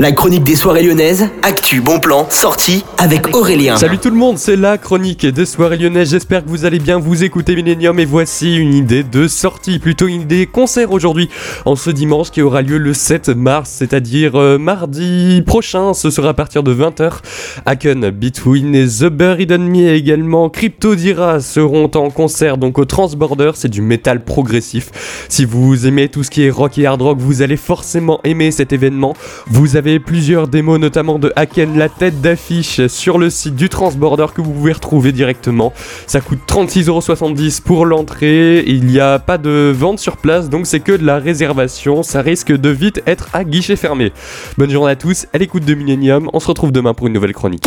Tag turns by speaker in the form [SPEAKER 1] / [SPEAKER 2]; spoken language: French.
[SPEAKER 1] La chronique des soirées lyonnaises, actu, bon plan, sortie avec Aurélien.
[SPEAKER 2] Salut tout le monde, c'est la chronique des soirées lyonnaises. J'espère que vous allez bien, vous écoutez Millennium et voici une idée de sortie, plutôt une idée concert aujourd'hui, en ce dimanche qui aura lieu le 7 mars, c'est-à-dire euh, mardi prochain. Ce sera à partir de 20h. Haken, Between et The Buried Me et également Crypto Dira seront en concert donc au Transborder. C'est du métal progressif. Si vous aimez tout ce qui est rock et hard rock, vous allez forcément aimer cet événement. Vous plusieurs démos, notamment de Haken, la tête d'affiche sur le site du Transborder que vous pouvez retrouver directement. Ça coûte 36,70€ pour l'entrée. Il n'y a pas de vente sur place, donc c'est que de la réservation. Ça risque de vite être à guichet fermé. Bonne journée à tous, à l'écoute de Millennium. On se retrouve demain pour une nouvelle chronique.